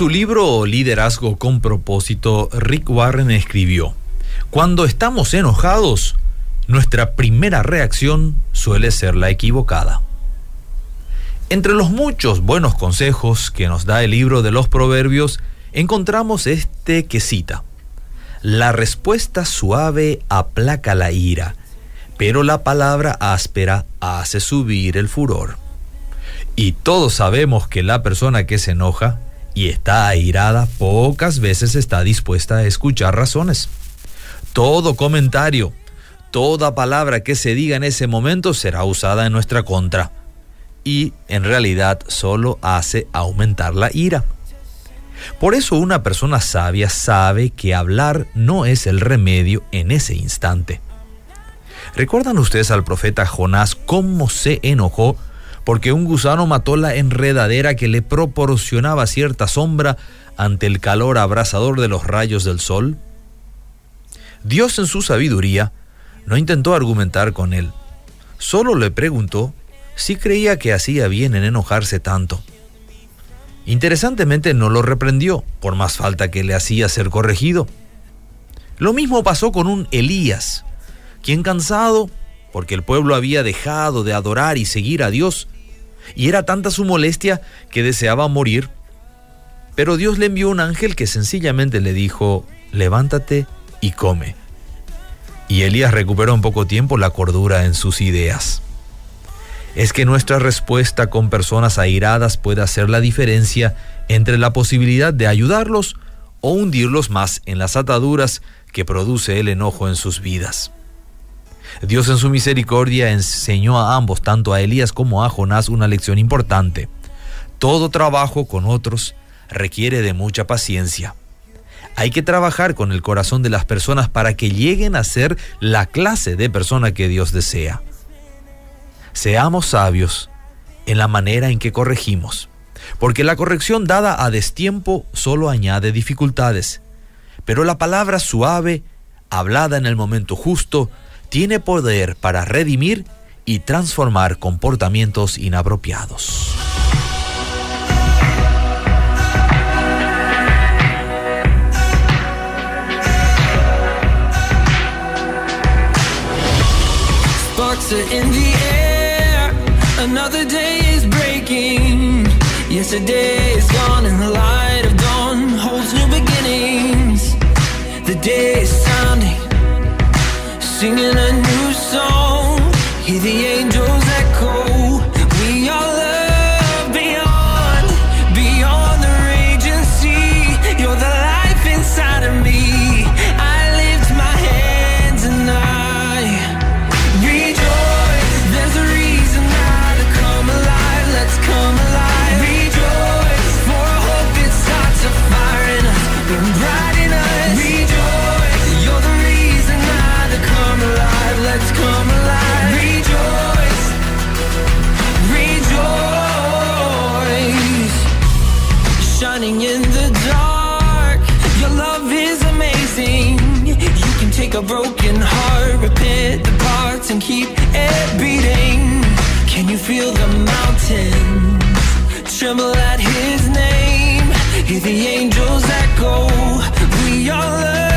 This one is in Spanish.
su libro Liderazgo con propósito, Rick Warren escribió, Cuando estamos enojados, nuestra primera reacción suele ser la equivocada. Entre los muchos buenos consejos que nos da el libro de los Proverbios, encontramos este que cita, La respuesta suave aplaca la ira, pero la palabra áspera hace subir el furor. Y todos sabemos que la persona que se enoja y está airada pocas veces está dispuesta a escuchar razones. Todo comentario, toda palabra que se diga en ese momento será usada en nuestra contra y en realidad solo hace aumentar la ira. Por eso una persona sabia sabe que hablar no es el remedio en ese instante. ¿Recuerdan ustedes al profeta Jonás cómo se enojó porque un gusano mató la enredadera que le proporcionaba cierta sombra ante el calor abrasador de los rayos del sol? Dios en su sabiduría no intentó argumentar con él, solo le preguntó si creía que hacía bien en enojarse tanto. Interesantemente no lo reprendió, por más falta que le hacía ser corregido. Lo mismo pasó con un Elías, quien cansado, porque el pueblo había dejado de adorar y seguir a Dios, y era tanta su molestia que deseaba morir. Pero Dios le envió un ángel que sencillamente le dijo, levántate y come. Y Elías recuperó en poco tiempo la cordura en sus ideas. Es que nuestra respuesta con personas airadas puede hacer la diferencia entre la posibilidad de ayudarlos o hundirlos más en las ataduras que produce el enojo en sus vidas. Dios en su misericordia enseñó a ambos, tanto a Elías como a Jonás, una lección importante. Todo trabajo con otros requiere de mucha paciencia. Hay que trabajar con el corazón de las personas para que lleguen a ser la clase de persona que Dios desea. Seamos sabios en la manera en que corregimos, porque la corrección dada a destiempo solo añade dificultades, pero la palabra suave, hablada en el momento justo, tiene poder para redimir y transformar comportamientos inapropiados. Sparks are in the air, another day is breaking. Yesterday is gone and the light of dawn holds new beginnings. The day is sounding singing a new song. Hear the angels in the dark. Your love is amazing. You can take a broken heart, repair the parts, and keep it beating. Can you feel the mountains tremble at His name? Hear the angels echo. We are loved.